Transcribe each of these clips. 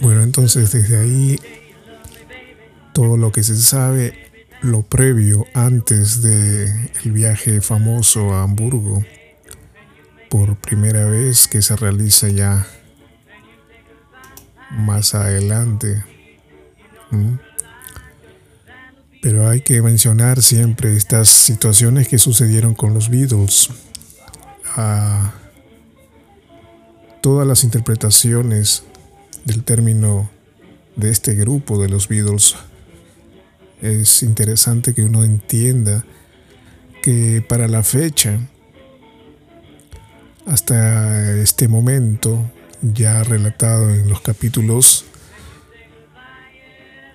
Bueno, entonces desde ahí todo lo que se sabe, lo previo antes del el viaje famoso a Hamburgo, por primera vez que se realiza ya más adelante. Pero hay que mencionar siempre estas situaciones que sucedieron con los Beatles. Ah, todas las interpretaciones del término de este grupo de los Beatles. Es interesante que uno entienda que para la fecha, hasta este momento, ya relatado en los capítulos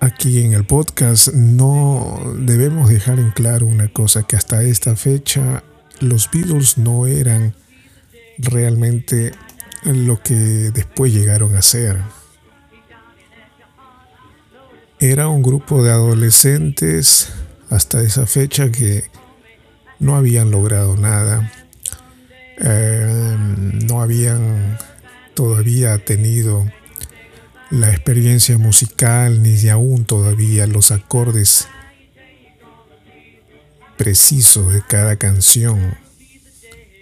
aquí en el podcast, no debemos dejar en claro una cosa, que hasta esta fecha los Beatles no eran realmente lo que después llegaron a ser. Era un grupo de adolescentes hasta esa fecha que no habían logrado nada, eh, no habían todavía tenido la experiencia musical ni aún todavía los acordes precisos de cada canción.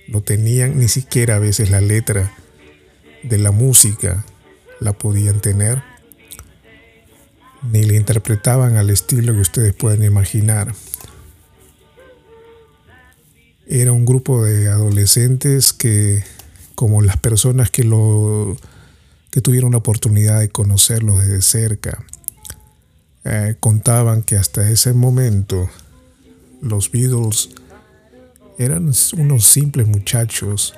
No tenían ni siquiera a veces la letra de la música la podían tener ni le interpretaban al estilo que ustedes pueden imaginar. Era un grupo de adolescentes que, como las personas que lo que tuvieron la oportunidad de conocerlos desde cerca, eh, contaban que hasta ese momento los Beatles eran unos simples muchachos,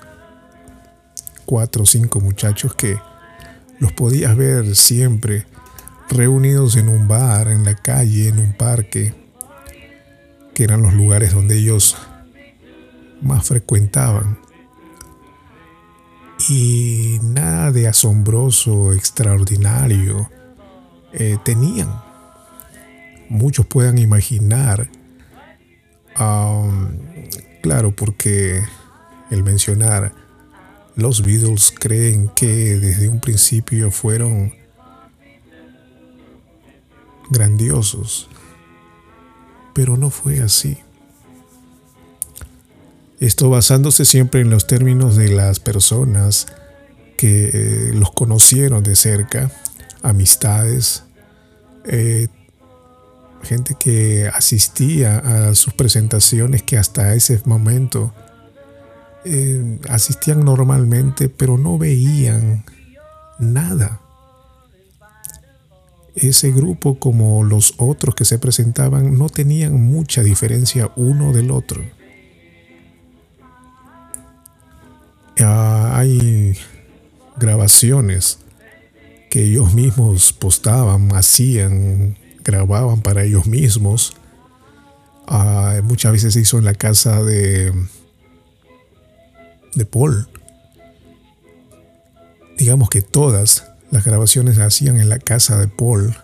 cuatro o cinco muchachos que los podías ver siempre reunidos en un bar, en la calle, en un parque, que eran los lugares donde ellos más frecuentaban. Y nada de asombroso, extraordinario eh, tenían. Muchos puedan imaginar, um, claro, porque el mencionar los Beatles creen que desde un principio fueron grandiosos, pero no fue así. Esto basándose siempre en los términos de las personas que eh, los conocieron de cerca, amistades, eh, gente que asistía a sus presentaciones que hasta ese momento eh, asistían normalmente, pero no veían nada ese grupo como los otros que se presentaban no tenían mucha diferencia uno del otro. Ah, hay grabaciones que ellos mismos postaban, hacían, grababan para ellos mismos. Ah, muchas veces se hizo en la casa de, de Paul. Digamos que todas las grabaciones se hacían en la casa de Paul,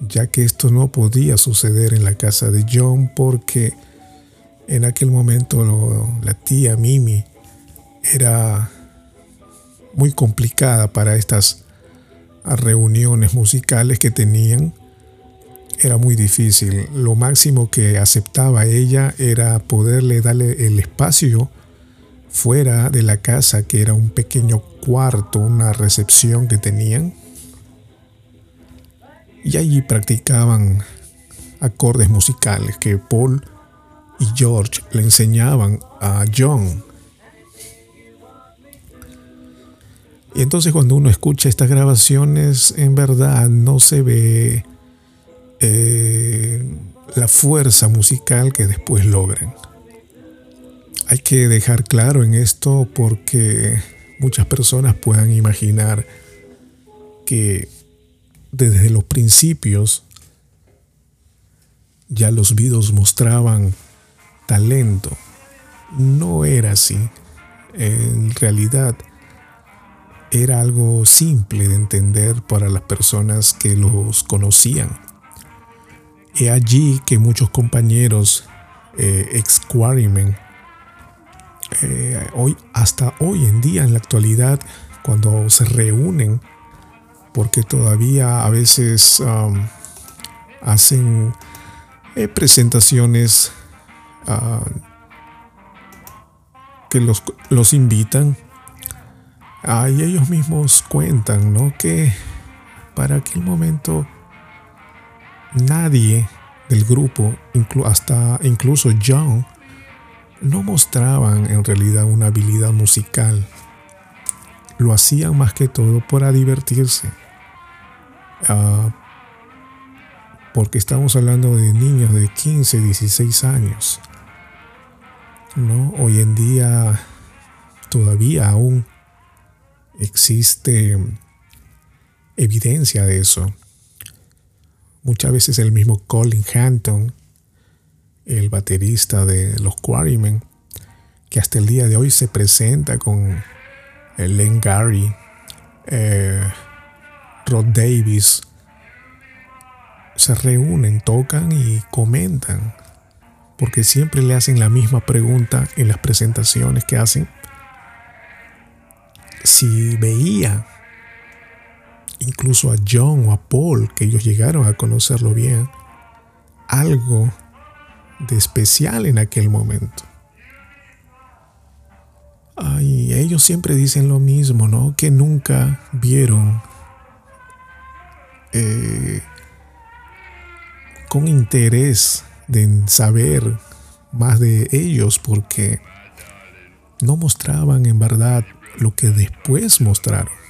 ya que esto no podía suceder en la casa de John porque en aquel momento la tía Mimi era muy complicada para estas reuniones musicales que tenían. Era muy difícil. Lo máximo que aceptaba ella era poderle darle el espacio fuera de la casa, que era un pequeño cuarto, una recepción que tenían. Y allí practicaban acordes musicales que Paul y George le enseñaban a John. Y entonces cuando uno escucha estas grabaciones, en verdad no se ve eh, la fuerza musical que después logran. Hay que dejar claro en esto porque muchas personas puedan imaginar que desde los principios ya los Beatles mostraban talento. No era así. En realidad era algo simple de entender para las personas que los conocían. He allí que muchos compañeros eh, ex. Eh, hoy, hasta hoy en día, en la actualidad, cuando se reúnen, porque todavía a veces um, hacen eh, presentaciones uh, que los, los invitan, y ellos mismos cuentan, ¿no? Que para aquel momento nadie del grupo, hasta incluso John, no mostraban en realidad una habilidad musical. Lo hacían más que todo para divertirse. Ah, porque estamos hablando de niños de 15, 16 años. ¿no? Hoy en día todavía aún existe evidencia de eso. Muchas veces el mismo Colin Hanton, el baterista de los Quarrymen, que hasta el día de hoy se presenta con Len Gary, eh, Rod Davis, se reúnen, tocan y comentan, porque siempre le hacen la misma pregunta en las presentaciones que hacen. Si veía incluso a John o a Paul, que ellos llegaron a conocerlo bien, algo de especial en aquel momento. Ay, ellos siempre dicen lo mismo, ¿no? Que nunca vieron eh, con interés de saber más de ellos porque no mostraban en verdad lo que después mostraron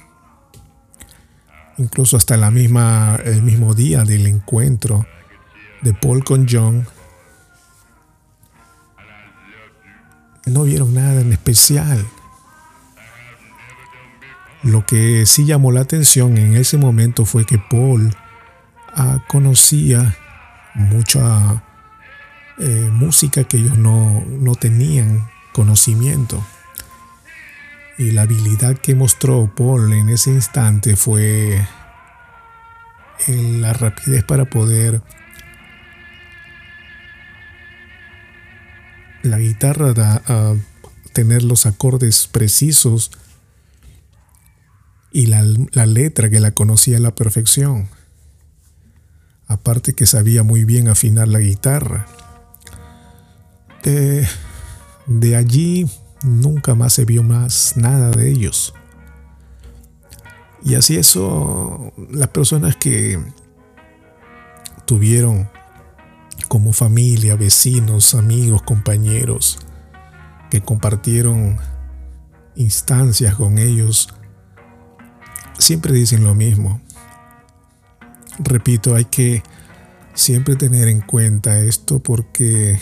incluso hasta la misma, el mismo día del encuentro de Paul con John, no vieron nada en especial. Lo que sí llamó la atención en ese momento fue que Paul ah, conocía mucha eh, música que ellos no, no tenían conocimiento. Y la habilidad que mostró Paul en ese instante fue la rapidez para poder la guitarra da, tener los acordes precisos y la, letra que la conocía a la perfección. Aparte que sabía muy bien afinar la guitarra. de allí nunca más se vio más nada de ellos. Y así eso, las personas que tuvieron como familia, vecinos, amigos, compañeros, que compartieron instancias con ellos, siempre dicen lo mismo. Repito, hay que siempre tener en cuenta esto porque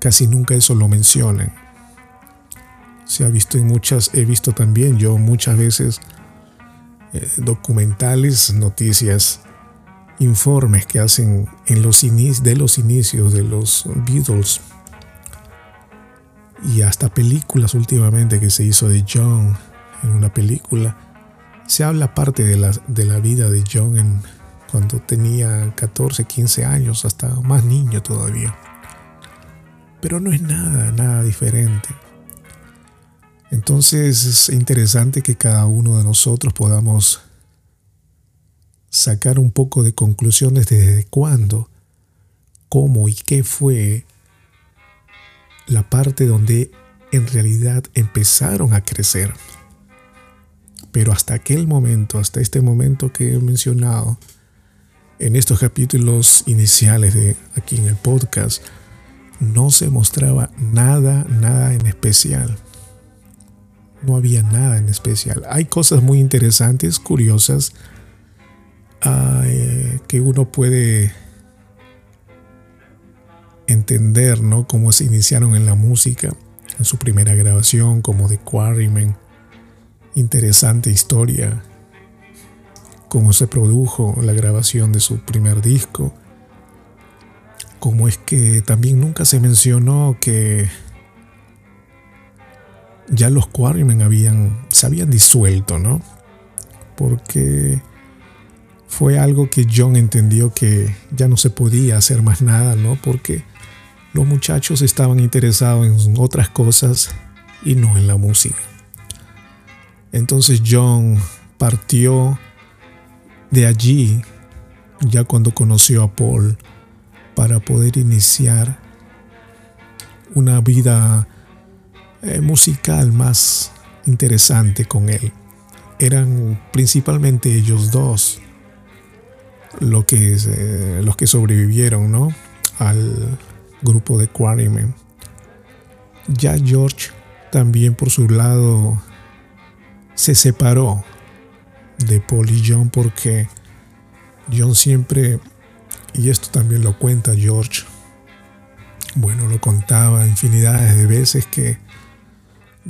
casi nunca eso lo mencionan. Se ha visto en muchas, he visto también yo muchas veces eh, documentales, noticias, informes que hacen en los de los inicios de los Beatles y hasta películas últimamente que se hizo de John en una película. Se habla parte de la, de la vida de John en, cuando tenía 14, 15 años, hasta más niño todavía. Pero no es nada, nada diferente. Entonces es interesante que cada uno de nosotros podamos sacar un poco de conclusiones desde cuándo, cómo y qué fue la parte donde en realidad empezaron a crecer. Pero hasta aquel momento, hasta este momento que he mencionado, en estos capítulos iniciales de aquí en el podcast, no se mostraba nada, nada en especial. No había nada en especial. Hay cosas muy interesantes, curiosas, ah, eh, que uno puede entender, ¿no? Cómo se iniciaron en la música, en su primera grabación, como The Quarrymen. Interesante historia. Cómo se produjo la grabación de su primer disco como es que también nunca se mencionó que ya los Quarrymen habían, se habían disuelto, ¿no? Porque fue algo que John entendió que ya no se podía hacer más nada, ¿no? Porque los muchachos estaban interesados en otras cosas y no en la música. Entonces John partió de allí, ya cuando conoció a Paul, para poder iniciar una vida eh, musical más interesante con él. Eran principalmente ellos dos que, eh, los que sobrevivieron ¿no? al grupo de Quarrymen. Ya George también por su lado se separó de Paul y John porque John siempre, y esto también lo cuenta George, bueno, lo contaba infinidades de veces que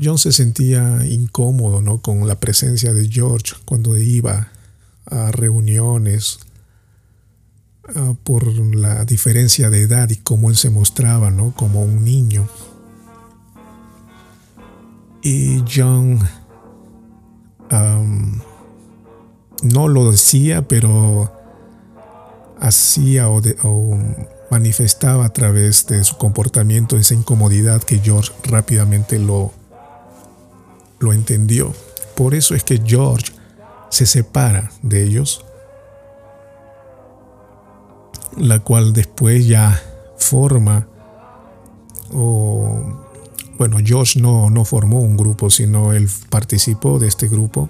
John se sentía incómodo ¿no? con la presencia de George cuando iba a reuniones Ah, por la diferencia de edad y cómo él se mostraba, ¿no? Como un niño. Y John no lo decía, pero hacía o, o, manifestaba a través de su comportamiento esa incomodidad que George rápidamente lo, lo entendió. Por eso es que George se separa de ellos la cual después ya forma o bueno, Josh no, no formó un grupo, sino él participó de este grupo.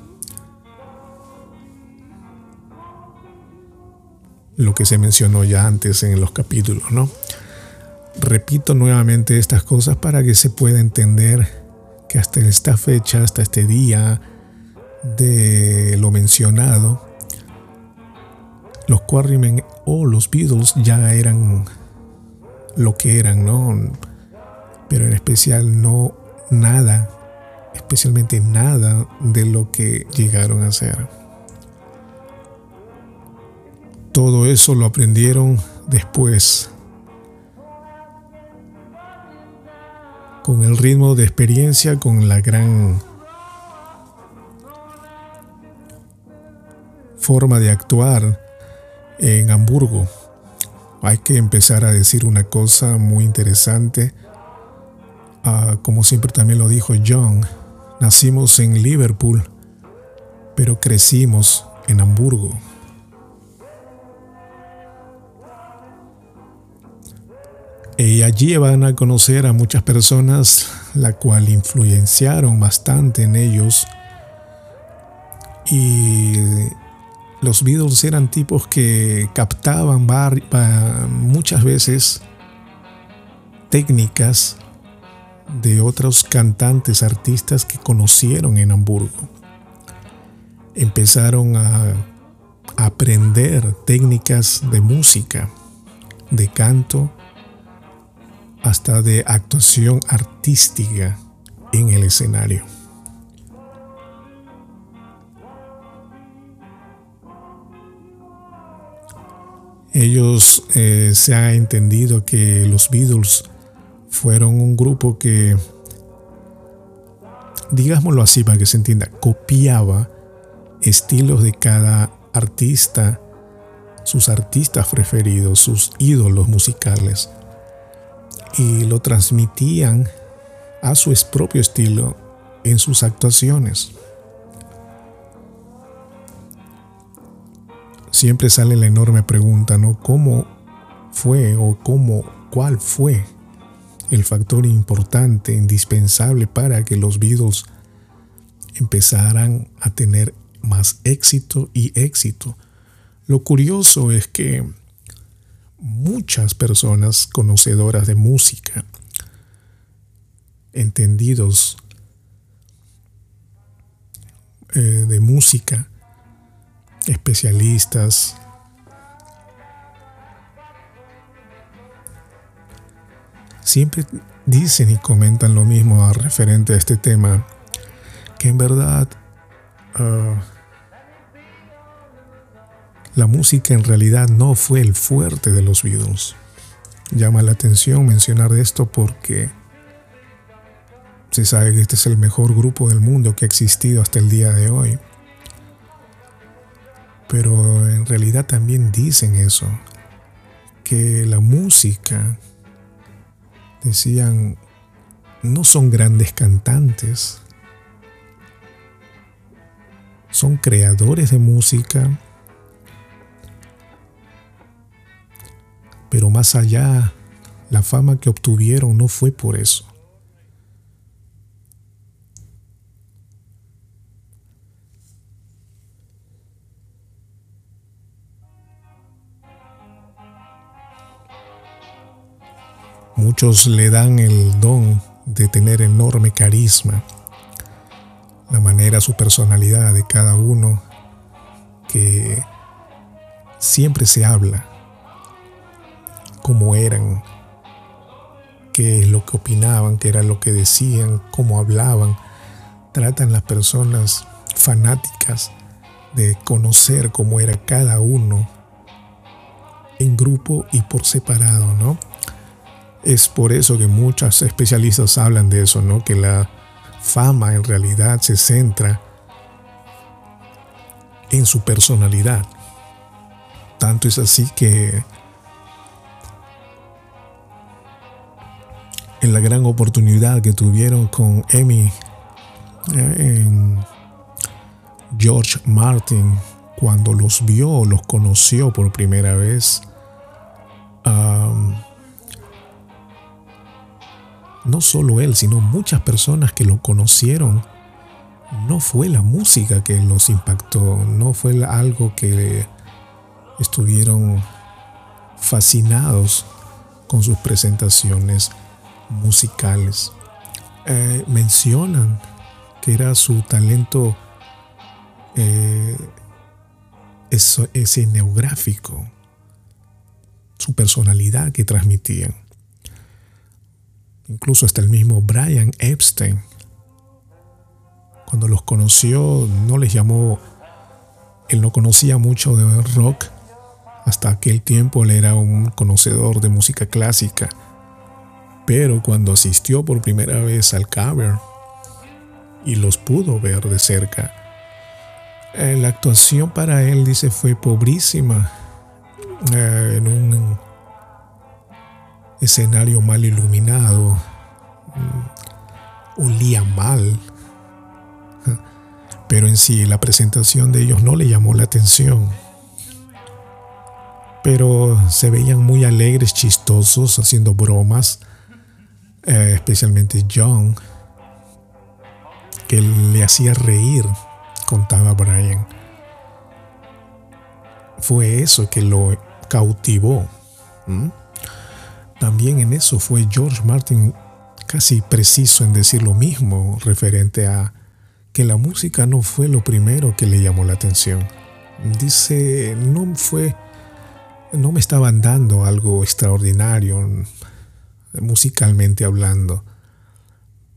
Lo que se mencionó ya antes en los capítulos, ¿no? Repito nuevamente estas cosas para que se pueda entender que hasta esta fecha, hasta este día de lo mencionado, los Quarrymen o los Beatles ya eran lo que eran, ¿no? Pero en especial no nada, especialmente nada de lo que llegaron a ser. Todo eso lo aprendieron después, con el ritmo de experiencia, con la gran forma de actuar en Hamburgo. Hay que empezar a decir una cosa muy interesante. Ah, como siempre también lo dijo John, nacimos en Liverpool, pero crecimos en Hamburgo. Y allí van a conocer a muchas personas, la cual influenciaron bastante en ellos. Y los Beatles eran tipos que captaban muchas veces técnicas de otros cantantes, artistas que conocieron en Hamburgo. Empezaron a aprender técnicas de música, de canto, hasta de actuación artística en el escenario. Ellos eh, se ha entendido que los Beatles fueron un grupo que, digámoslo así para que se entienda, copiaba estilos de cada artista, sus artistas preferidos, sus ídolos musicales, y lo transmitían a su propio estilo en sus actuaciones. siempre sale la enorme pregunta, ¿no? ¿Cómo fue o cómo, cuál fue el factor importante, indispensable para que los Beatles empezaran a tener más éxito y éxito? Lo curioso es que muchas personas conocedoras de música, entendidos eh, de música, especialistas, siempre dicen y comentan lo mismo referente a este tema, que en verdad ah, la música en realidad no fue el fuerte de los Beatles. Llama la atención mencionar esto porque se sabe que este es el mejor grupo del mundo que ha existido hasta el día de hoy. Pero en realidad también dicen eso, que la música, decían, no son grandes cantantes, son creadores de música, pero más allá, la fama que obtuvieron no fue por eso. Muchos le dan el don de tener enorme carisma, la manera, su personalidad de cada uno, que siempre se habla cómo eran, qué es lo que opinaban, qué era lo que decían, cómo hablaban. Tratan las personas fanáticas de conocer cómo era cada uno en grupo y por separado, ¿no? Es por eso que muchos especialistas hablan de eso, ¿no? Que la fama en realidad se centra en su personalidad. Tanto es así que en la gran oportunidad que tuvieron con Emmy eh, en George Martin cuando los vio, los conoció por primera vez. no solo él, sino muchas personas que lo conocieron, no fue la música que los impactó, no fue algo que estuvieron fascinados con sus presentaciones musicales. Eh, mencionan que era su talento eh, escenográfico, su personalidad que transmitían. Incluso hasta el mismo Brian Epstein, cuando los conoció, no les llamó, él no conocía mucho de rock, hasta aquel tiempo él era un conocedor de música clásica pero cuando asistió por primera vez al Cavern y los pudo ver de cerca, eh, la actuación para él, dice, fue pobrísima eh, en un escenario mal iluminado, mm, olía mal, pero en sí la presentación de ellos no le llamó la atención. Pero se veían muy alegres, chistosos, haciendo bromas eh, especialmente John, que le hacía reír, contaba Brian. Fue eso que lo cautivó. También en eso fue George Martin casi preciso en decir lo mismo referente a que la música no fue lo primero que le llamó la atención. Dice, no fue, no me estaban dando algo extraordinario, musicalmente hablando,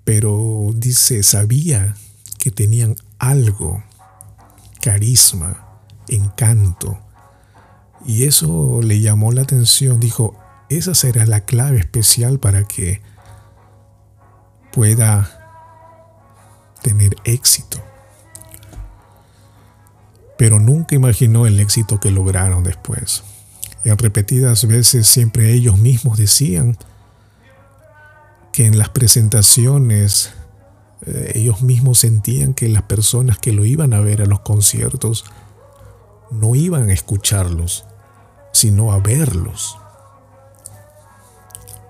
pero dice, sabía que tenían algo, carisma, encanto, y eso le llamó la atención, dijo, esa será la clave especial para que pueda tener éxito. Pero nunca imaginó el éxito que lograron después. En repetidas veces siempre ellos mismos decían, que en las presentaciones eh, ellos mismos sentían que las personas que lo iban a ver a los conciertos no iban a escucharlos, sino a verlos.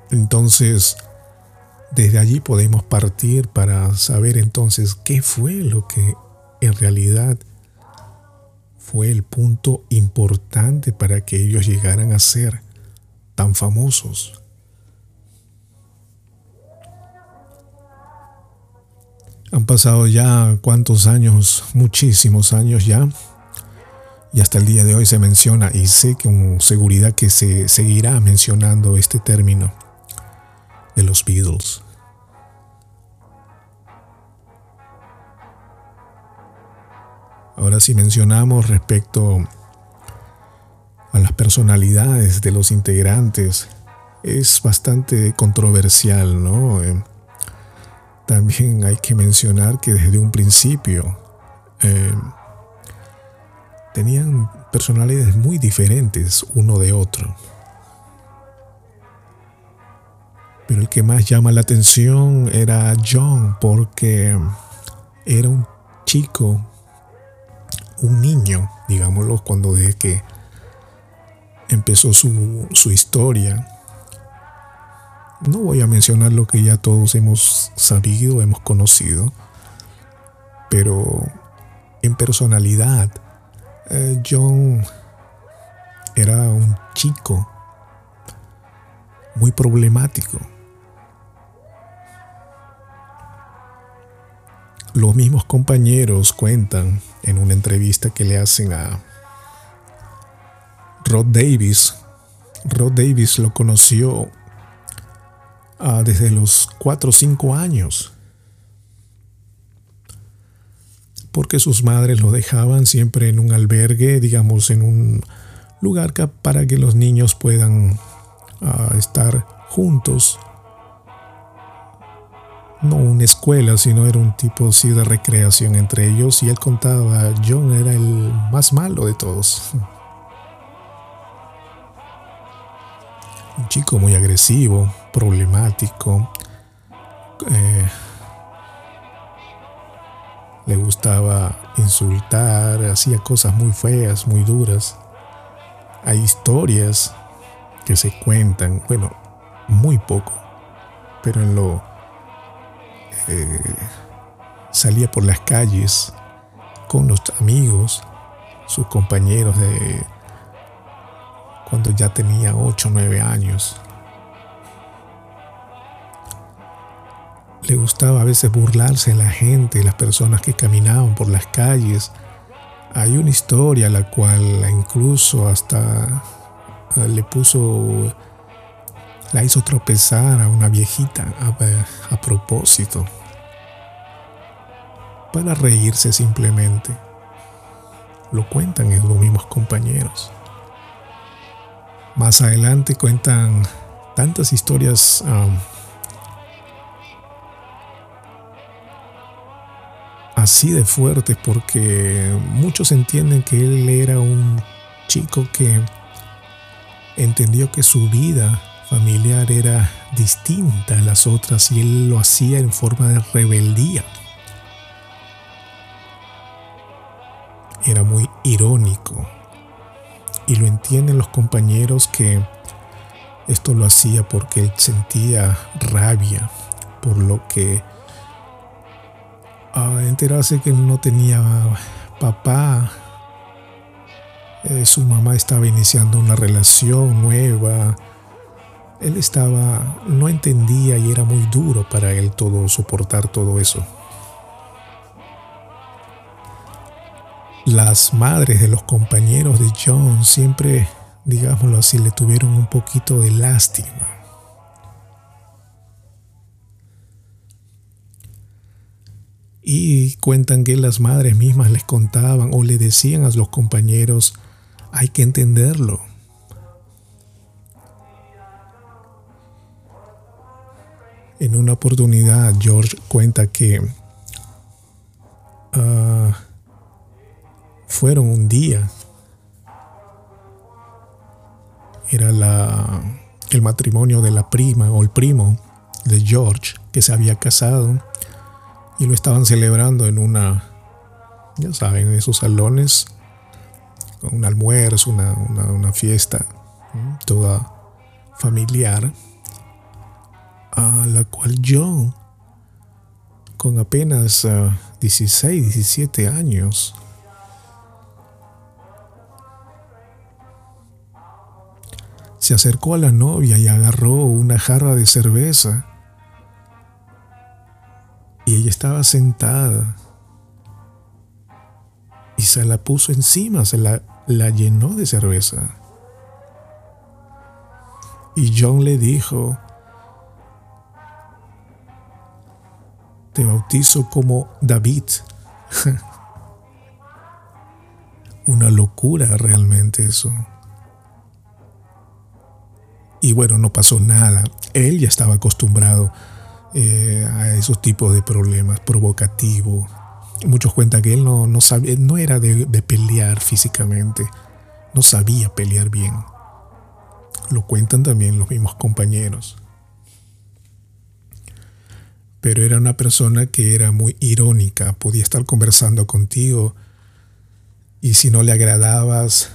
Entonces, desde allí podemos partir para saber entonces qué fue lo que en realidad fue el punto importante para que ellos llegaran a ser tan famosos. Han pasado ya cuántos años, muchísimos años ya, y hasta el día de hoy se menciona, y sé con seguridad que se seguirá mencionando este término de los Beatles. Ahora si mencionamos respecto a las personalidades de los integrantes, es bastante controversial, ¿no? También hay que mencionar que desde un principio eh, tenían personalidades muy diferentes uno de otro. Pero el que más llama la atención era John porque era un chico, un niño, digámoslo, cuando desde que empezó su, su historia. No voy a mencionar lo que ya todos hemos sabido, hemos conocido, pero en personalidad, eh, John era un chico muy problemático. Los mismos compañeros cuentan en una entrevista que le hacen a Rod Davis. Rod Davis lo conoció ah, desde los 4 o 5 años. Porque sus madres lo dejaban siempre en un albergue, digamos, en un lugar para que los niños puedan ah, estar juntos no una escuela, sino era un tipo así de recreación entre ellos y él contaba, John era el más malo de todos. Un chico muy agresivo, problemático. Eh, le gustaba insultar, hacía cosas muy feas, muy duras. Hay historias que se cuentan, bueno, muy poco, pero en lo eh, salía por las calles con los amigos, sus compañeros de cuando ya tenía 8 o 9 años. Le gustaba a veces burlarse de la gente, las personas que caminaban por las calles. Hay una historia la cual incluso hasta eh, le puso la hizo tropezar a una viejita a, propósito, para reírse simplemente. Lo cuentan en los mismos compañeros. Más adelante cuentan tantas historias um, así de fuertes porque muchos entienden que él era un chico que entendió que su vida familiar era distinta a las otras y él lo hacía en forma de rebeldía. Era muy irónico y lo entienden los compañeros que esto lo hacía porque él sentía rabia por lo que a enterarse que no tenía papá, eh, su mamá estaba iniciando una relación nueva, él estaba, no entendía y era muy duro para él todo, soportar todo eso. Las madres de los compañeros de John siempre, digámoslo así, le tuvieron un poquito de lástima. Y cuentan que las madres mismas les contaban o le decían a los compañeros, hay que entenderlo. En una oportunidad, George cuenta que ah, fueron un día. Era la, el matrimonio de la prima o el primo de George que se había casado y lo estaban celebrando en una, ya saben, en esos salones, con un almuerzo, una, una fiesta toda familiar a la cual yo, con apenas 16, ah, 17 años, se acercó a la novia y agarró una jarra de cerveza. Y ella estaba sentada. Y se la puso encima, se la, la llenó de cerveza. Y John le dijo, te bautizo como David. Una locura realmente eso. Y bueno, no pasó nada. Él ya estaba acostumbrado eh, a esos tipos de problemas provocativos. muchos cuentan que él no, no, sabía, no era de, de pelear físicamente, no sabía pelear bien. Lo cuentan también los mismos compañeros. Pero era una persona que era muy irónica, podía estar conversando contigo y si no le agradabas,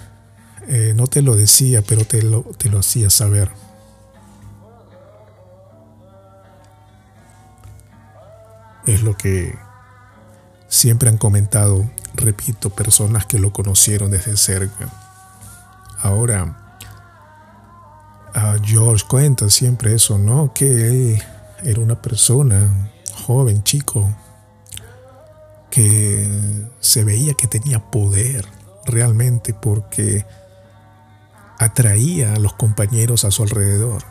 eh, no te lo decía, pero te lo, te lo hacía saber. Es lo que siempre han comentado, repito, personas que lo conocieron desde cerca. Ahora, a George cuenta siempre eso, ¿no? Que él era una persona joven, chico, que se veía que tenía poder realmente porque atraía a los compañeros a su alrededor.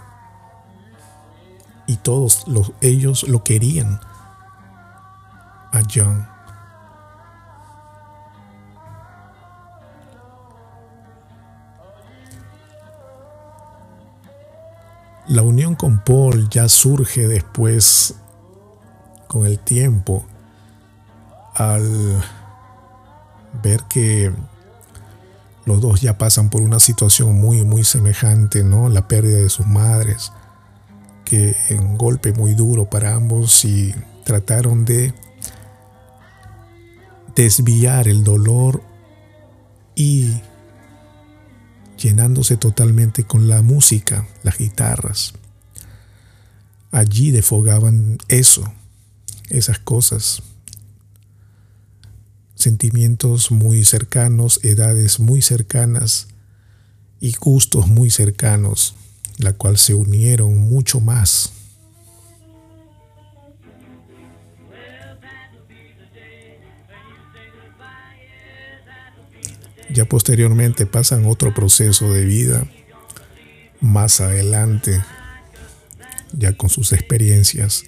Y todos los, ellos lo querían a John. La unión con Paul ya surge después, con el tiempo, al ver que los dos ya pasan por una situación muy, muy semejante, ¿no? La pérdida de sus madres, que un golpe muy duro para ambos y trataron de desviar el dolor y llenándose totalmente con la música, las guitarras. Allí defogaban eso, esas cosas sentimientos muy cercanos, edades muy cercanas y gustos muy cercanos, la cual se unieron mucho más. Ya posteriormente pasan otro proceso de vida más adelante, ya con sus experiencias.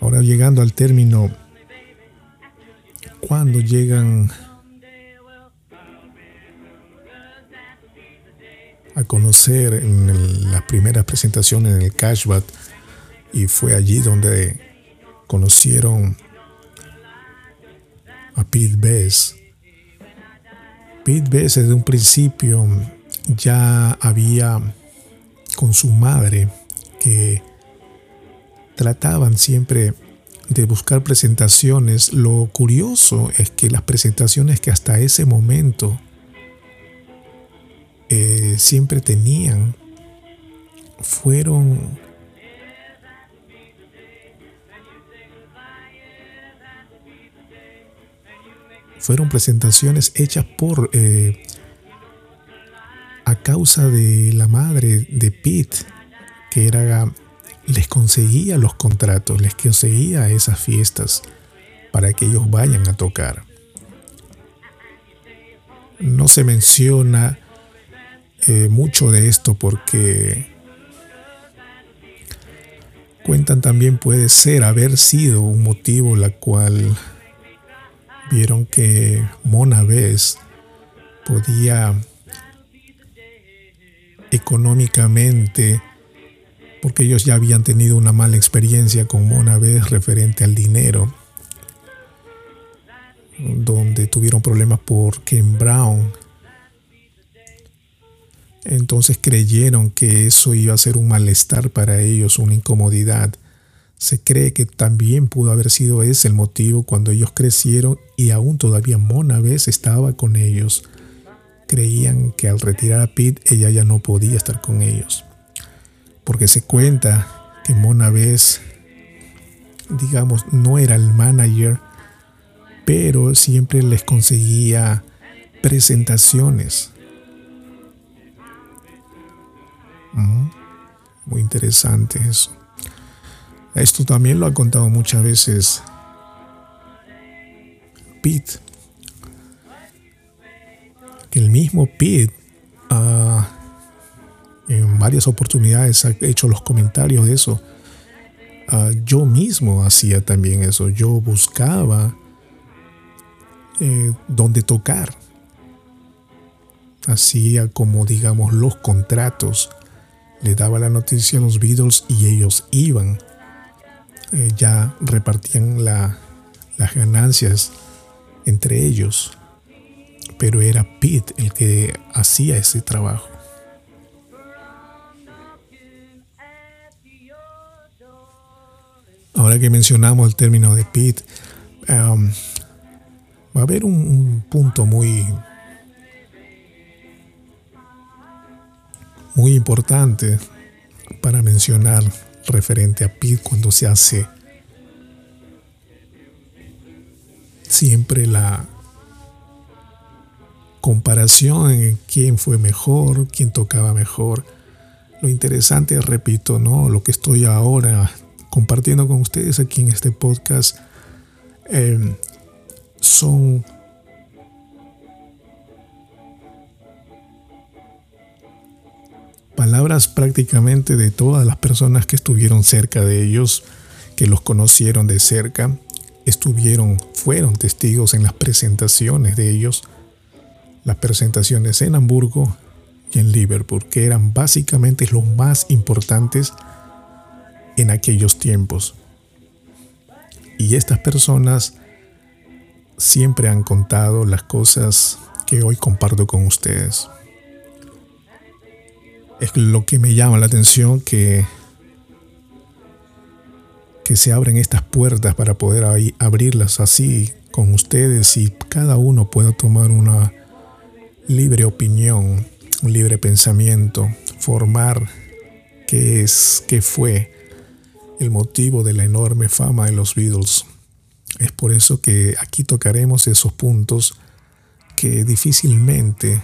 Ahora llegando al término, cuando llegan a conocer en las primeras presentaciones en el Cashbat y fue allí donde conocieron a Pete Bess. Pete Bess desde un principio ya había con su madre que trataban siempre de buscar presentaciones. Lo curioso es que las presentaciones que hasta ese momento eh, siempre tenían fueron fueron presentaciones hechas por eh, a causa de la madre de Pete que era les conseguía los contratos, les conseguía esas fiestas para que ellos vayan a tocar. No se menciona eh, mucho de esto porque cuentan también puede ser haber sido un motivo la cual vieron que Mona Bess podía económicamente porque ellos ya habían tenido una mala experiencia con Mona vez referente al dinero, donde tuvieron problemas por Ken Brown. Entonces creyeron que eso iba a ser un malestar para ellos, una incomodidad. Se cree que también pudo haber sido ese el motivo cuando ellos crecieron y aún todavía Mona vez estaba con ellos. Creían que al retirar a Pete ella ya no podía estar con ellos porque se cuenta que Mona Bess, digamos, no era el manager, pero siempre les conseguía presentaciones. Mm, muy interesante eso. Esto también lo ha contado muchas veces Pete. Que el mismo Pete en varias oportunidades ha hecho los comentarios de eso. Ah, yo mismo hacía también eso. Yo buscaba eh, dónde tocar. Hacía como digamos los contratos le daba la noticia a los Beatles y ellos iban. Eh, ya repartían las ganancias entre ellos. Pero era Pete el que hacía ese trabajo. Ahora que mencionamos el término de Pete, um, va a haber un punto muy muy importante para mencionar referente a Pete cuando se hace siempre la comparación en quién fue mejor, quién tocaba mejor. Lo interesante, repito, ¿no? Lo que estoy ahora compartiendo con ustedes aquí en este podcast eh, son palabras prácticamente de todas las personas que estuvieron cerca de ellos, que los conocieron de cerca, estuvieron, fueron testigos en las presentaciones de ellos, las presentaciones en Hamburgo y en Liverpool, que eran básicamente los más importantes en aquellos tiempos. Y estas personas siempre han contado las cosas que hoy comparto con ustedes es lo que me llama la atención que, que se abren estas puertas para poder abrirlas así con ustedes y cada uno pueda tomar una libre opinión, un libre pensamiento, formar qué es, qué fue el motivo de la enorme fama de los Beatles. Es por eso que aquí tocaremos esos puntos que difícilmente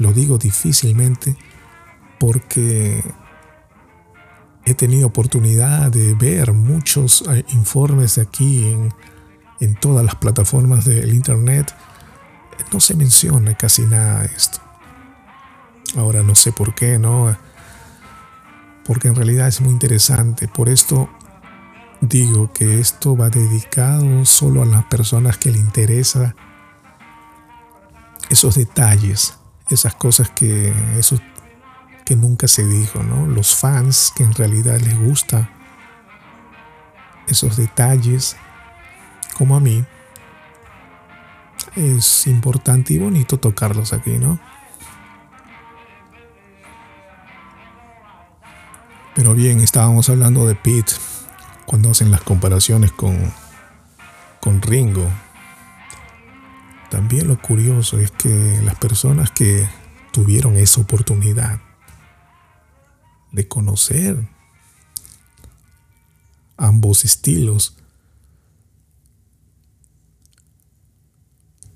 lo digo difícilmente porque he tenido oportunidad de ver muchos eh, informes aquí en, en todas las plataformas del Internet. No se menciona casi nada de esto. Ahora no sé por qué, ¿no? Porque en realidad es muy interesante. Por esto digo que esto va dedicado solo a las personas que le interesa esos detalles esas cosas que, eso que nunca se dijo, ¿no? Los fans que en realidad les gusta esos detalles, como a mí, es importante y bonito tocarlos aquí, ¿no? Pero bien, estábamos hablando de Pete cuando hacen las comparaciones con, con Ringo. También lo curioso es que las personas que tuvieron esa oportunidad de conocer ambos estilos,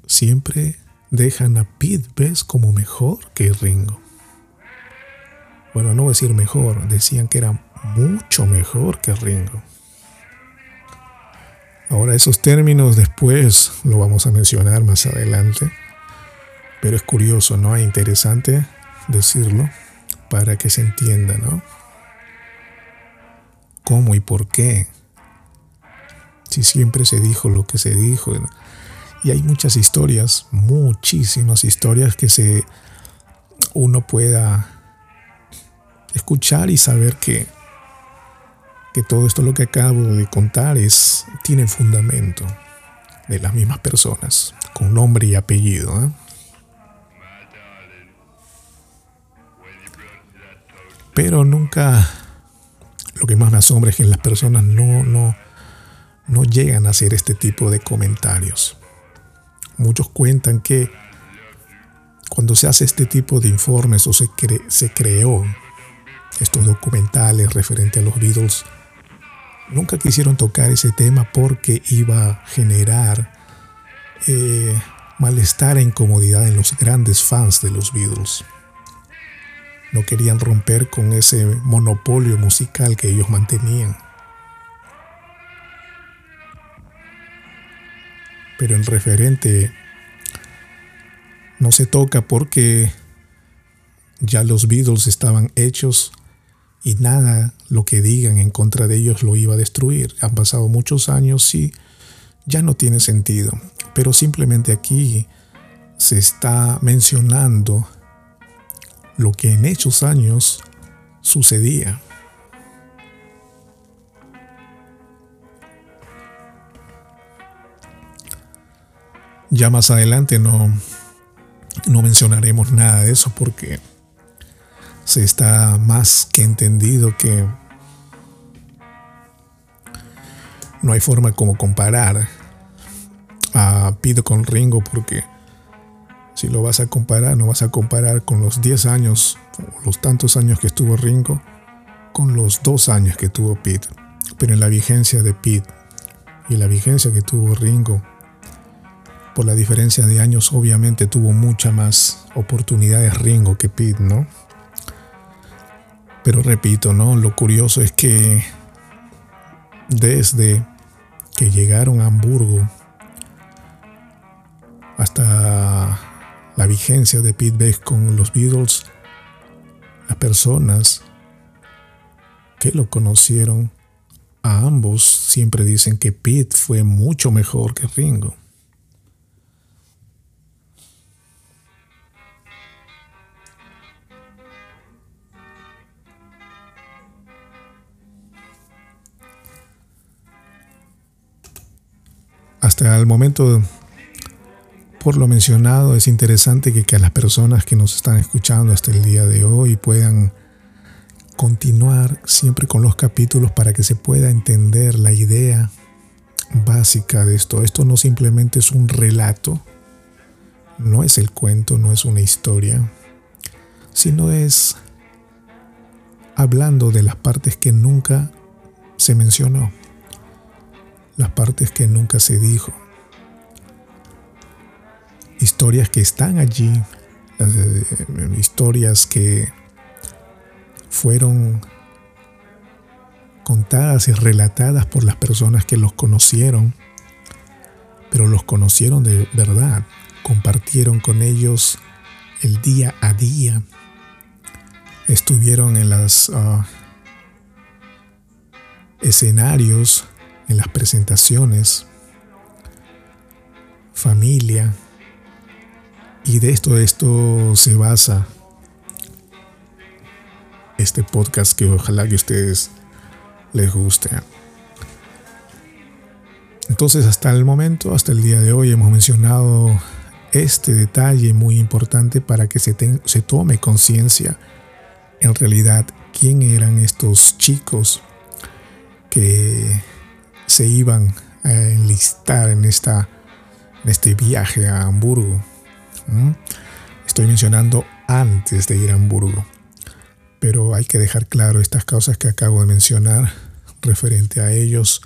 siempre dejan a Pete Best como mejor que Ringo. Bueno, no decir mejor, decían que era mucho mejor que Ringo. Ahora esos términos después lo vamos a mencionar más adelante, pero es curioso, ¿no? Es interesante decirlo para que se entienda, ¿no? ¿Cómo y por qué? Si siempre se dijo lo que se dijo. Y hay muchas historias, muchísimas historias que se uno pueda escuchar y saber que que todo esto lo que acabo de contar es tiene fundamento de las mismas personas, con nombre y apellido. ¿eh? Pero nunca, lo que más me asombra es que las personas no, no, no llegan a hacer este tipo de comentarios. Muchos cuentan que cuando se hace este tipo de informes o se, se creó estos documentales referente a los Beatles, nunca quisieron tocar ese tema porque iba a generar eh, malestar e incomodidad en los grandes fans de los Beatles. No querían romper con ese monopolio musical que ellos mantenían. Pero en referente no se toca porque ya los Beatles estaban hechos y nada lo que digan en contra de ellos lo iba a destruir. Han pasado muchos años y ya no tiene sentido. Pero simplemente aquí se está mencionando lo que en esos años sucedía. Ya más adelante no, no mencionaremos nada de eso porque se está más que entendido que no hay forma como comparar a Pete con Ringo porque si lo vas a comparar, no vas a comparar con los 10 años o los tantos años que estuvo Ringo con los 2 años que tuvo Pete. Pero en la vigencia de Pete y la vigencia que tuvo Ringo, por la diferencia de años, obviamente tuvo mucha más oportunidades Ringo que Pete, ¿no? Pero repito, ¿no? Lo curioso es que desde que llegaron a Hamburgo hasta la vigencia de Pete Beck con los Beatles, las personas que lo conocieron a ambos siempre dicen que Pete fue mucho mejor que Ringo. Hasta el momento por lo mencionado, es interesante que, las personas que nos están escuchando hasta el día de hoy puedan continuar siempre con los capítulos para que se pueda entender la idea básica de esto. Esto no simplemente es un relato, no es el cuento, no es una historia, sino es hablando de las partes que nunca se mencionó, las partes que nunca se dijo. Historias que están allí, eh, historias que fueron contadas y relatadas por las personas que los conocieron, pero los conocieron de verdad, compartieron con ellos el día a día, estuvieron en los ah, escenarios, en las presentaciones, familia, y de esto, esto se basa este podcast que ojalá que a ustedes les guste. Entonces hasta el momento, hasta el día de hoy hemos mencionado este detalle muy importante para que se, se tome conciencia en realidad quién eran estos chicos que se iban a enlistar en, esta, en este viaje a Hamburgo Estoy mencionando antes de ir a Hamburgo, pero hay que dejar claro estas causas que acabo de mencionar referente a ellos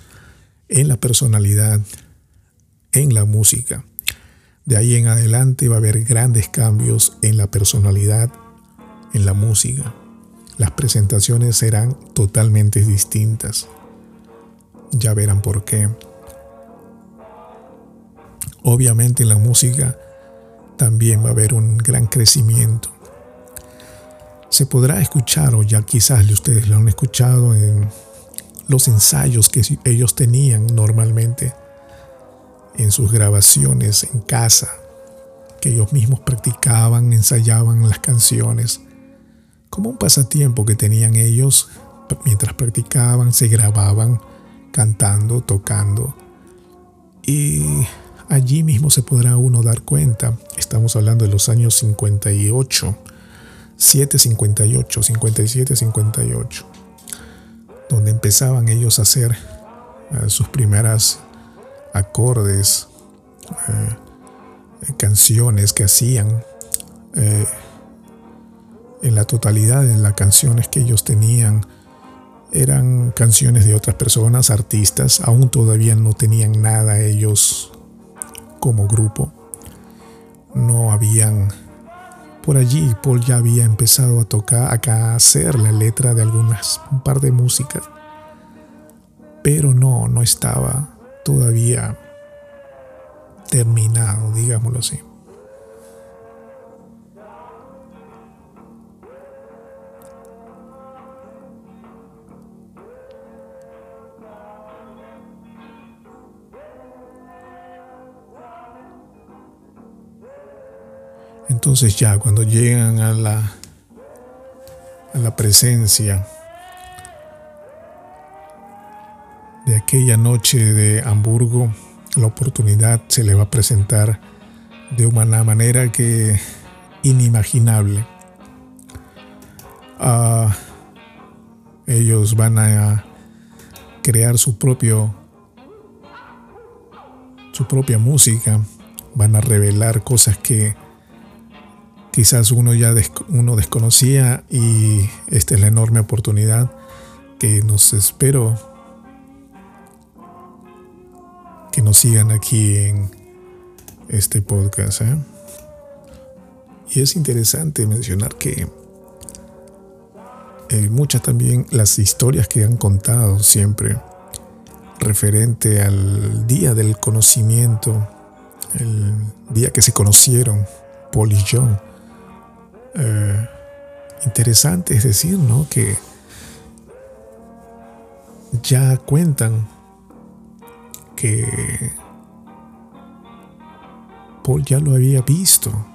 en la personalidad, en la música. De ahí en adelante va a haber grandes cambios en la personalidad, en la música. Las presentaciones serán totalmente distintas. Ya verán por qué. Obviamente en la música también va a haber un gran crecimiento. Se podrá escuchar, o ya quizás ustedes lo han escuchado en los ensayos que ellos tenían normalmente en sus grabaciones en casa, que ellos mismos practicaban, ensayaban las canciones, como un pasatiempo que tenían ellos mientras practicaban, se grababan cantando, tocando. Y allí mismo se podrá uno dar cuenta. Estamos hablando de los años 58, 758, 57, 58, donde empezaban ellos a hacer eh, sus primeras acordes, eh, canciones que hacían. Eh, en la totalidad de las canciones que ellos tenían eran canciones de otras personas, artistas, aún todavía no tenían nada ellos como grupo. No habían por allí Paul ya había empezado a tocar, a hacer la letra de algunas un par de músicas, pero no, no estaba todavía terminado, digámoslo así. Entonces ya cuando llegan a la la presencia de aquella noche de Hamburgo, la oportunidad se le va a presentar de una manera que inimaginable. Ah, ellos van a crear su propio su propia música, van a revelar cosas que quizás uno ya uno desconocía y esta es la enorme oportunidad que nos espero que nos sigan aquí en este podcast. ¿eh? Y es interesante mencionar que eh, muchas también las historias que han contado siempre referente al día del conocimiento, el día que se conocieron Paul y John. Eh, interesante es decir, ¿no? Que ya cuentan que Paul ya lo había visto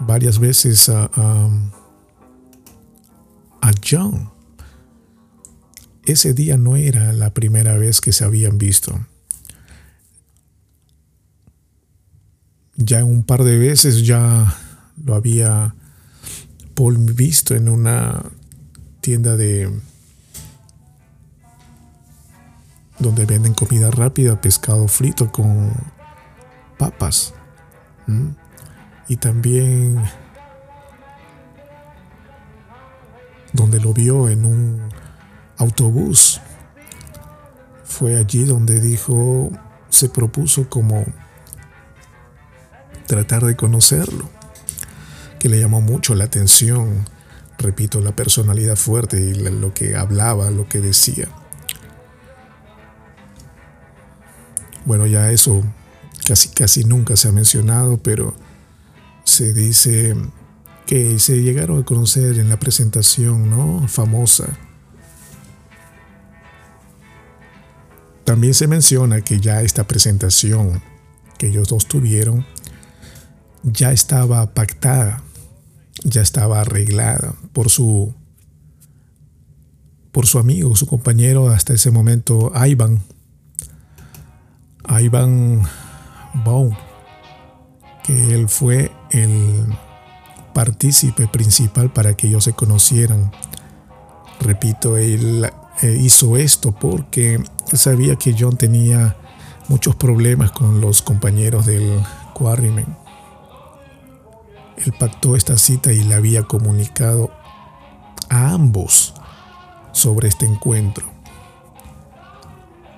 varias veces a, a, John. Ese día no era la primera vez que se habían visto. Ya un par de veces ya lo había visto en una tienda de donde venden comida rápida, pescado frito con papas. Y también donde lo vio en un autobús. Fue allí donde dijo, se propuso como tratar de conocerlo, que le llamó mucho la atención, repito, la personalidad fuerte y lo que hablaba, lo que decía. Bueno, ya eso casi casi nunca se ha mencionado, pero se dice que se llegaron a conocer en la presentación, ¿no? Famosa. También se menciona que ya esta presentación que ellos dos tuvieron ya estaba pactada, ya estaba arreglada por su por su amigo, su compañero hasta ese momento, Ivan, Ivan Baum, que él fue el partícipe principal para que ellos se conocieran. Repito, él eh, hizo esto porque sabía que John tenía muchos problemas con los compañeros del Quarrymen. Él pactó esta cita y le había comunicado a ambos sobre este encuentro.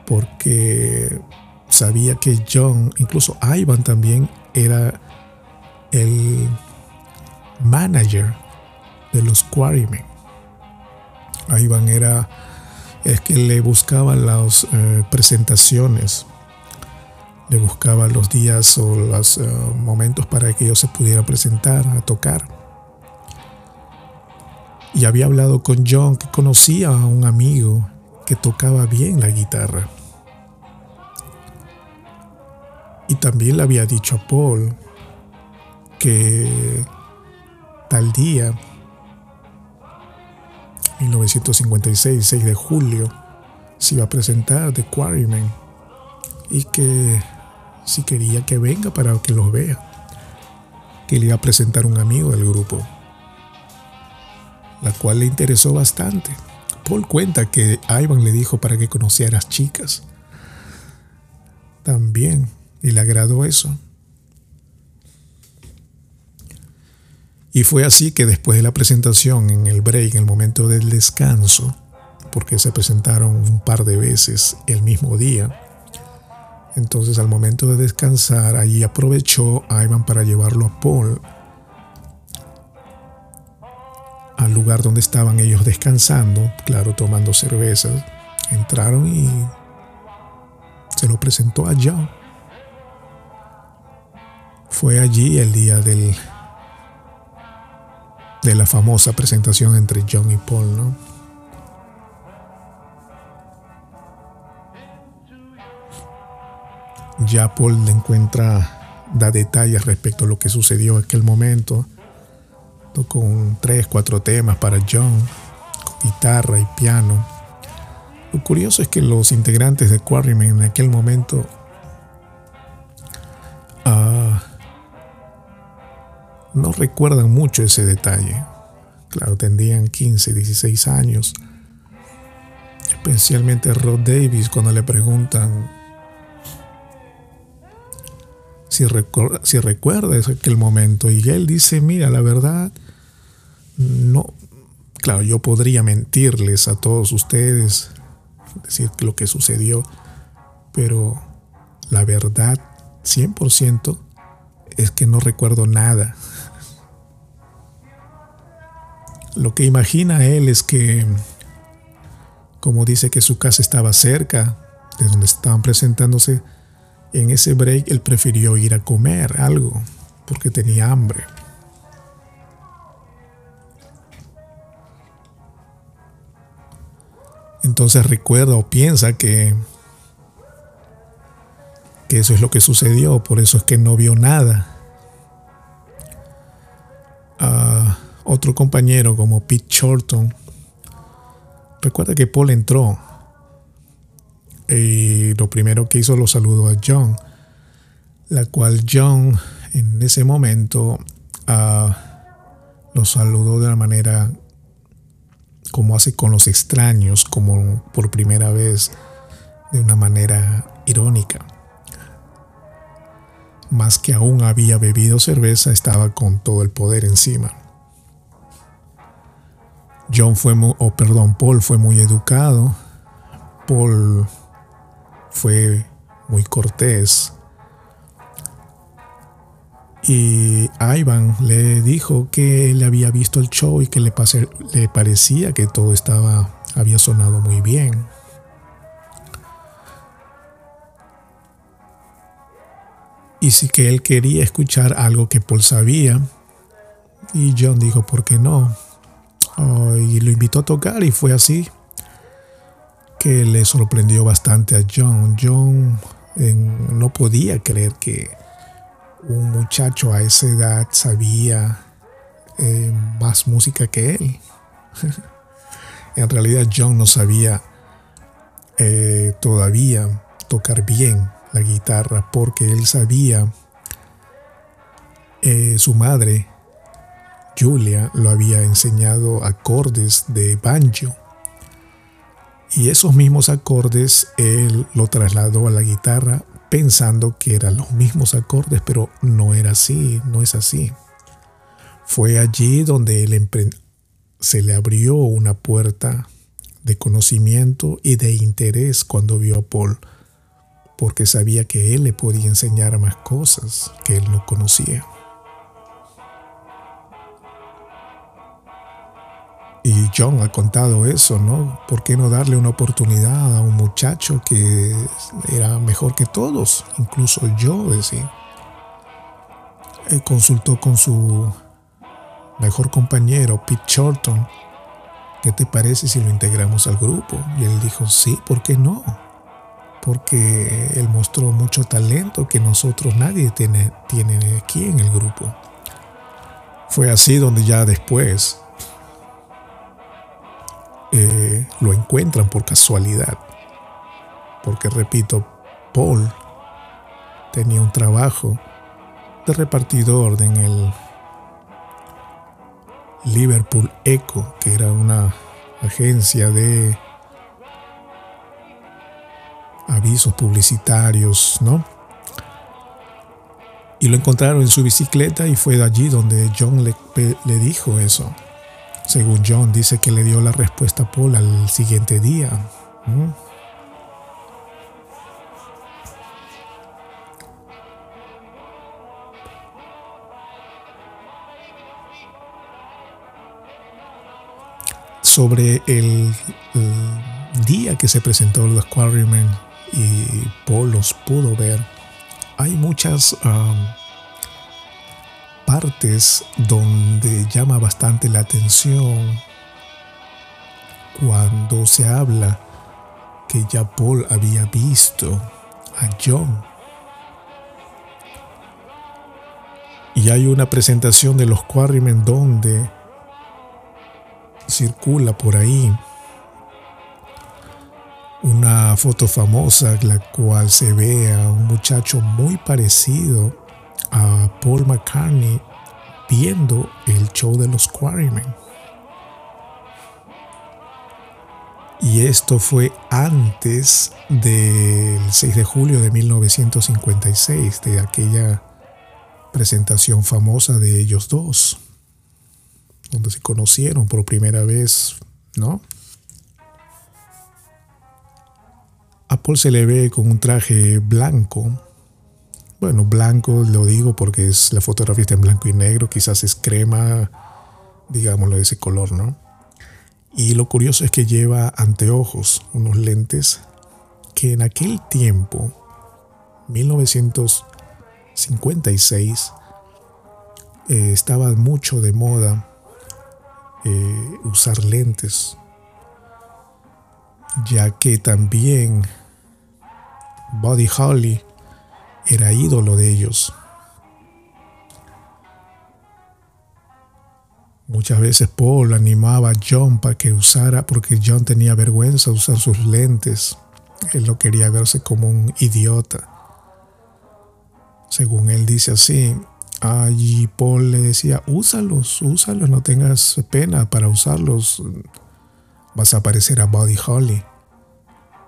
Porque sabía que John, incluso Ivan también, era el manager de los Quarrymen. Ivan era es que le buscaba las eh, presentaciones, le buscaba los días o los eh, momentos para que ellos se pudieran presentar a tocar. Y había hablado con John, que conocía a un amigo que tocaba bien la guitarra. Y también le había dicho a Paul que tal día, 1956, 6 de julio, se iba a presentar The Quarrymen y que si quería que venga para que los vea, que le iba a presentar un amigo del grupo, la cual le interesó bastante. Paul cuenta que Ivan le dijo para que conociera a las chicas. También y le agradó eso. Y fue así que después de la presentación, en el break, en el momento del descanso, porque se presentaron un par de veces el mismo día, entonces al momento de descansar, allí aprovechó a Ivan para llevarlo a Paul al lugar donde estaban ellos descansando, claro, tomando cervezas. Entraron y se lo presentó a John. Fue allí el día del, de la famosa presentación entre John y Paul, ¿no? Ya Paul le encuentra, da detalles respecto a lo que sucedió en aquel momento. Un tres, cuatro temas para John, con guitarra y piano. Lo curioso es que los integrantes de Quarrymen en aquel momento uh, no recuerdan mucho ese detalle. Claro, tendrían 15, 16 años. Especialmente Rod Davis cuando le preguntan si, recuerda, si aquel momento. Y él dice, mira, la verdad, no. Claro, yo podría mentirles a todos ustedes, decir lo que sucedió, pero la verdad, 100%, es que no recuerdo nada. Lo que imagina él es que, como dice que su casa estaba cerca de donde estaban presentándose, en ese break él prefirió ir a comer algo porque tenía hambre. Entonces recuerda o piensa que, que eso es lo que sucedió, por eso es que no vio nada. Ah, otro compañero como Pete Shorton, recuerda que Paul entró y lo primero que hizo lo saludó a John, la cual John en ese momento ah, lo saludó de una manera como hace con los extraños, como por primera vez, de una manera irónica. Más que aún había bebido cerveza, estaba con todo el poder encima. John fue, o perdón, Paul fue muy educado. Paul fue muy cortés. Y Ivan le dijo que él había visto el show y que le, parecía que todo estaba, había sonado muy bien. Y sí que él quería escuchar algo que Paul sabía. Y John dijo, ¿por qué no? Oh, y lo invitó a tocar y fue así que le sorprendió bastante a John. John no podía creer que un muchacho a esa edad sabía eh, más música que él. en realidad John no sabía eh, todavía tocar bien la guitarra porque él sabía eh, su madre Julia lo había enseñado acordes de banjo y esos mismos acordes él lo trasladó a la guitarra pensando que eran los mismos acordes, pero no era así, no es así. Fue allí donde él se le abrió una puerta de conocimiento y de interés cuando vio a Paul, porque sabía que él le podía enseñar más cosas que él no conocía. Y John ha contado eso, ¿no? ¿Por qué no darle una oportunidad a un muchacho que era mejor que todos? Incluso yo, decía. Él consultó con su mejor compañero, Pete Shorton. ¿Qué te parece si lo integramos al grupo? Y él dijo, sí, ¿por qué no? Porque él mostró mucho talento que nosotros nadie tiene, tiene aquí en el grupo. Fue así donde ya después eh, lo encuentran por casualidad. Porque repito, Paul tenía un trabajo de repartidor en el Liverpool Echo, que era una agencia de avisos publicitarios, ¿no? Y lo encontraron en su bicicleta y fue de allí donde John le, le dijo eso. Según John, dice que le dio la respuesta a Paul al siguiente día. Sobre el, día que se presentó los Quarrymen y Paul los pudo ver, hay muchas um, donde llama bastante la atención cuando se habla que ya Paul había visto a John. Y hay una presentación de los Quarrymen donde circula por ahí una foto famosa la cual se ve a un muchacho muy parecido a Paul McCartney viendo el show de los Quarrymen. Y esto fue antes del 6 de julio de 1956, de aquella presentación famosa de ellos dos, donde se conocieron por primera vez, ¿no? A Paul se le ve con un traje blanco. Bueno, blanco lo digo porque es la fotografía está en blanco y negro, quizás es crema, digámoslo de ese color, ¿no? Y lo curioso es que lleva anteojos, unos lentes que en aquel tiempo, 1956, eh, estaba mucho de moda eh, usar lentes, ya que también Buddy Holly era ídolo de ellos. Muchas veces Paul animaba a John para que usara, porque John tenía vergüenza de usar sus lentes. Él no quería verse como un idiota. Según él dice así, allí Paul le decía, úsalos, úsalos, no tengas pena para usarlos. Vas a parecer a Buddy Holly.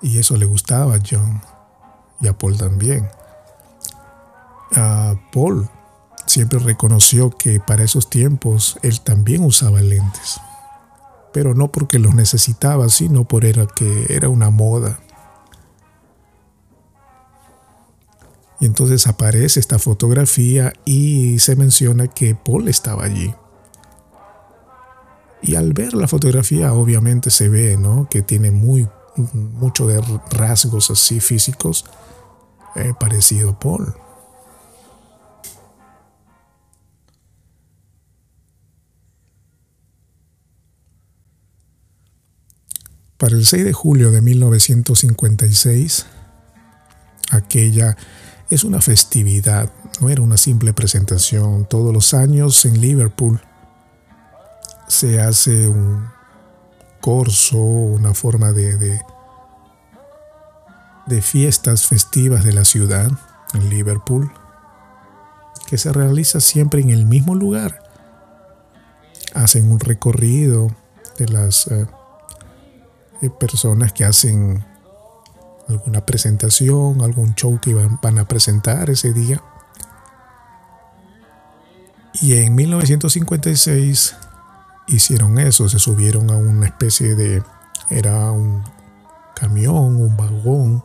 Y eso le gustaba a John y a Paul también. Paul siempre reconoció que para esos tiempos él también usaba lentes, pero no porque los necesitaba, sino por era que era una moda. Y entonces aparece esta fotografía y se menciona que Paul estaba allí. Y al ver la fotografía obviamente se ve, ¿no? Que tiene muy mucho de rasgos así físicos eh, parecido a Paul. Para el 6 de julio de 1956, aquella es una festividad, no era una simple presentación. Todos los años en Liverpool se hace un corso, una forma de, de, fiestas festivas de la ciudad en Liverpool, que se realiza siempre en el mismo lugar. Hacen un recorrido de las eh, personas que hacen alguna presentación, algún show que van, a presentar ese día. Y en 1956 hicieron eso, se subieron a una especie de, era un camión, un vagón,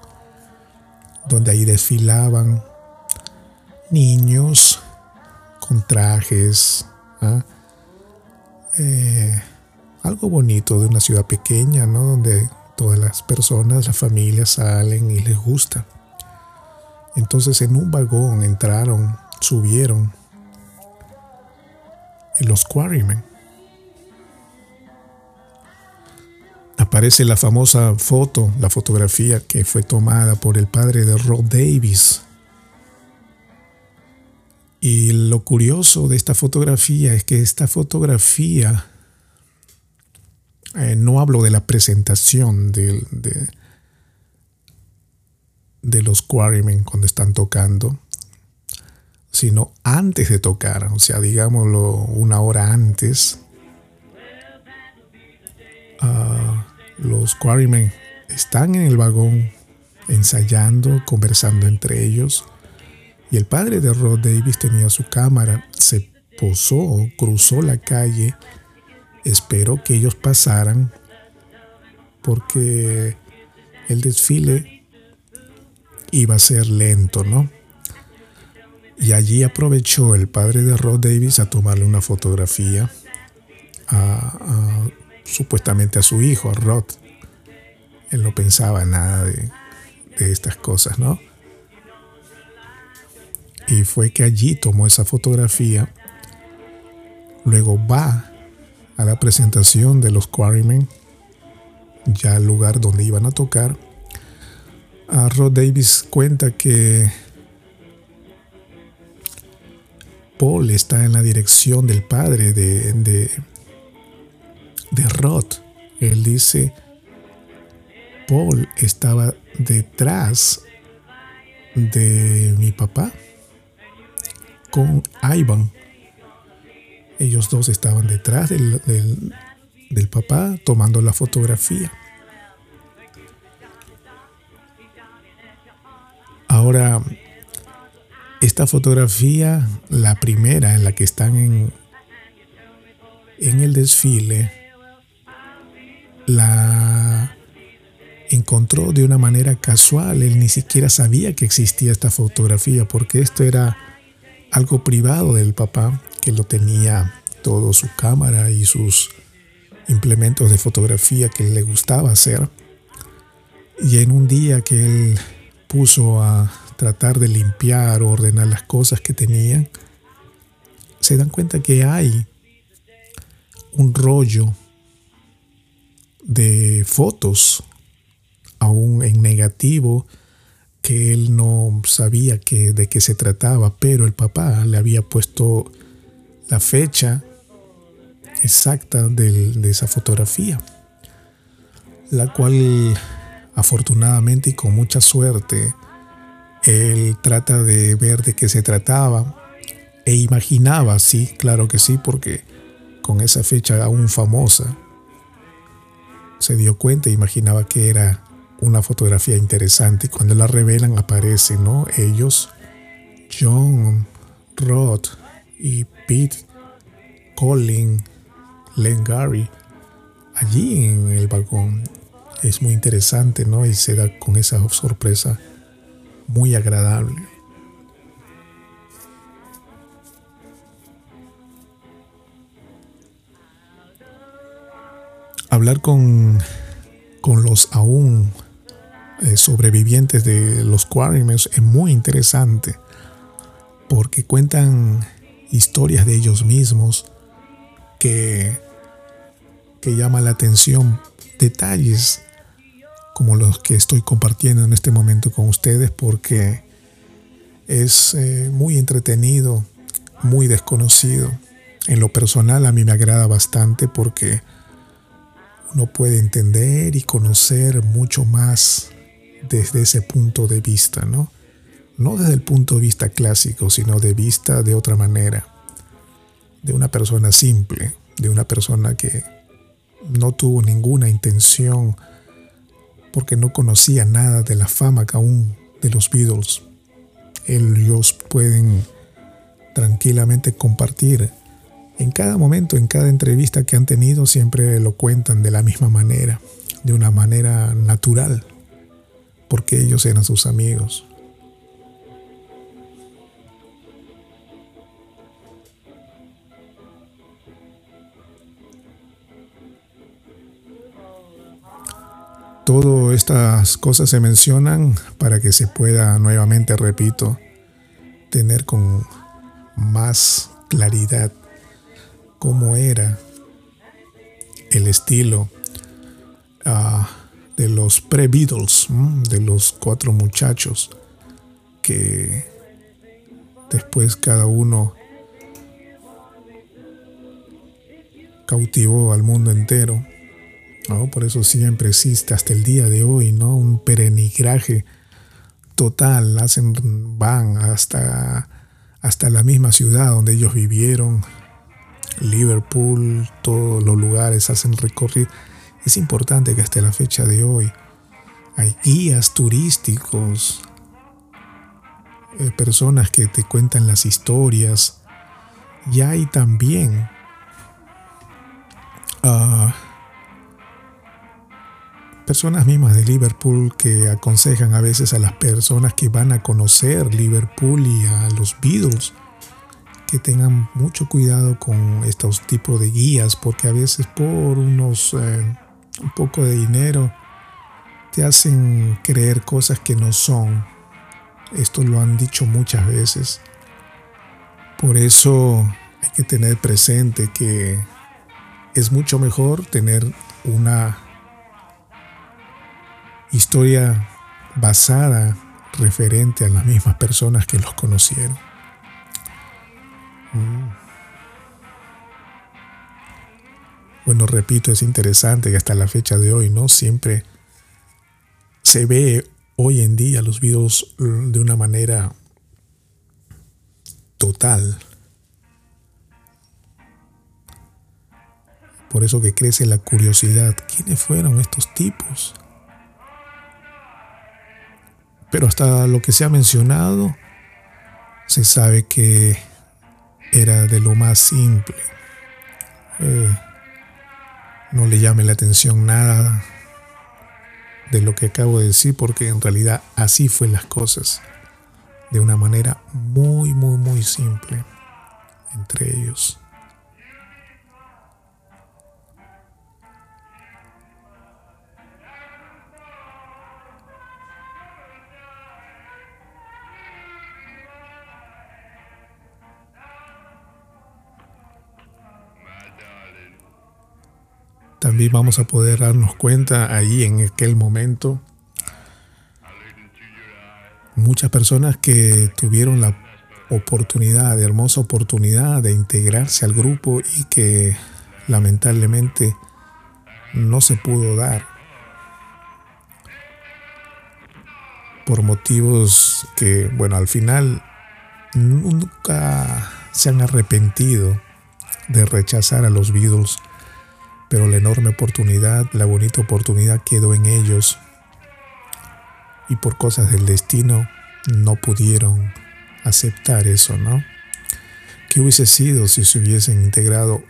donde ahí desfilaban niños con trajes, ¿ah? eh, algo bonito de una ciudad pequeña, ¿no? Donde todas las personas, las familias salen y les gusta. Entonces en un vagón entraron, subieron los Quarrymen. aparece la famosa foto, la fotografía que fue tomada por el padre de Rod Davis. Y lo curioso de esta fotografía es que esta fotografía, eh, no hablo de la presentación de, de, los Quarrymen cuando están tocando, sino antes de tocar, o sea, digámoslo una hora antes, Uh, los Quarrymen están en el vagón ensayando, conversando entre ellos. Y el padre de Rod Davis tenía su cámara, se posó, cruzó la calle, esperó que ellos pasaran porque el desfile iba a ser lento, ¿no? Y allí aprovechó el padre de Rod Davis a tomarle una fotografía a, supuestamente a su hijo, a Rod. Él no pensaba nada de, estas cosas, ¿no? Y fue que allí tomó esa fotografía, luego va a la presentación de los Quarrymen, ya al lugar donde iban a tocar. A Rod Davis cuenta que Paul está en la dirección del padre de, de, de Rod. Él dice, Paul estaba detrás de mi papá con Ivan. Ellos dos estaban detrás del, del papá tomando la fotografía. Ahora, esta fotografía, la primera en la que están en, en el desfile, la encontró de una manera casual. Él ni siquiera sabía que existía esta fotografía porque esto era algo privado del papá que lo tenía todo su cámara y sus implementos de fotografía que le gustaba hacer. Y en un día que él puso a tratar de limpiar o ordenar las cosas que tenían, se dan cuenta que hay un rollo de fotos, aún en negativo, que él no sabía que, de qué se trataba, pero el papá le había puesto la fecha exacta de esa fotografía, la cual afortunadamente y con mucha suerte él trata de ver de qué se trataba e imaginaba, sí, claro que sí, porque con esa fecha aún famosa, se dio cuenta e imaginaba que era una fotografía interesante. Y cuando la revelan aparecen, ¿no? Ellos, John, Rod y Pete, Colin, Len Gary, allí en el vagón. Es muy interesante, ¿no? Y se da con esa sorpresa muy agradable. Hablar con, con los aún sobrevivientes de los Quarrymen es muy interesante porque cuentan historias de ellos mismos que, que llaman la atención, detalles como los que estoy compartiendo en este momento con ustedes porque es eh, muy entretenido, muy desconocido. En lo personal a mí me agrada bastante porque uno puede entender y conocer mucho más desde ese punto de vista, ¿no? No desde el punto de vista clásico, sino de vista de otra manera, de una persona simple, de una persona que no tuvo ninguna intención porque no conocía nada de la fama que aún de los Beatles. Ellos pueden tranquilamente compartir. En cada momento, en cada entrevista que han tenido, siempre lo cuentan de la misma manera, de una manera natural, porque ellos eran sus amigos. Todas estas cosas se mencionan para que se pueda nuevamente, repito, tener con más claridad cómo era el estilo ah, de los pre-Beatles, de los cuatro muchachos que después cada uno cautivó al mundo entero por eso siempre existe hasta el día de hoy, ¿no? Un perenigraje total, hacen, van hasta, hasta la misma ciudad donde ellos vivieron, Liverpool, todos los lugares hacen recorrido. Es importante que hasta la fecha de hoy hay guías turísticos, eh, personas que te cuentan las historias, y hay también uh, personas mismas de Liverpool que aconsejan a veces a las personas que van a conocer Liverpool y a los Beatles que tengan mucho cuidado con estos tipos de guías porque a veces por unos eh, un poco de dinero te hacen creer cosas que no son. Esto lo han dicho muchas veces. Por eso hay que tener presente que es mucho mejor tener una historia basada referente a las mismas personas que los conocieron. Mm. Bueno, repito, es interesante que hasta la fecha de hoy, ¿no? Siempre se ve hoy en día los videos mm, de una manera total. Por eso que crece la curiosidad. ¿Quiénes fueron estos tipos? Pero hasta lo que se ha mencionado, se sabe que era de lo más simple. Eh, no le llame la atención nada de lo que acabo de decir porque en realidad así fue las cosas. De una manera muy, muy, muy simple entre ellos. También vamos a poder darnos cuenta ahí en aquel momento. Muchas personas que tuvieron la oportunidad, hermosa oportunidad de integrarse al grupo y que lamentablemente no se pudo dar por motivos que, bueno, al final nunca se han arrepentido de rechazar a los Beatles pero la enorme oportunidad, la bonita oportunidad quedó en ellos y por cosas del destino no pudieron aceptar eso, ¿no? ¿Qué hubiese sido si se hubiesen integrado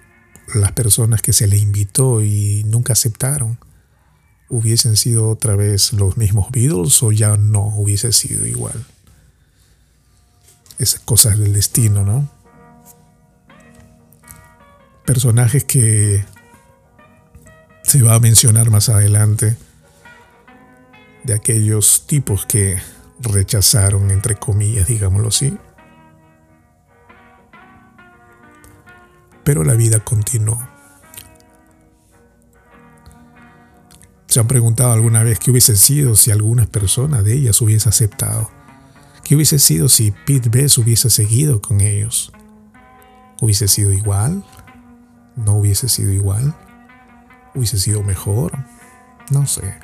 las personas que se le invitó y nunca aceptaron? ¿Hubiesen sido otra vez los mismos Beatles o ya no hubiese sido igual? Esas cosas del destino, ¿no? Personajes que se va a mencionar más adelante de aquellos tipos que rechazaron, entre comillas, digámoslo así. Pero la vida continuó. ¿Se han preguntado alguna vez qué hubiese sido si alguna persona de ellas hubiese aceptado? ¿Qué hubiese sido si Pete Best hubiese seguido con ellos? ¿Hubiese sido igual? ¿No hubiese sido igual? Hubiese sido mejor. No sé.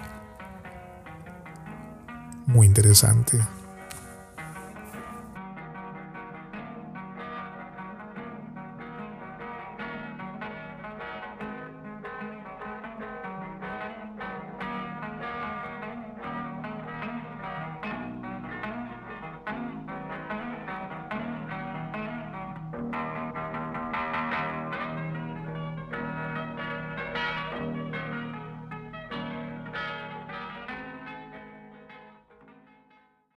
Muy interesante.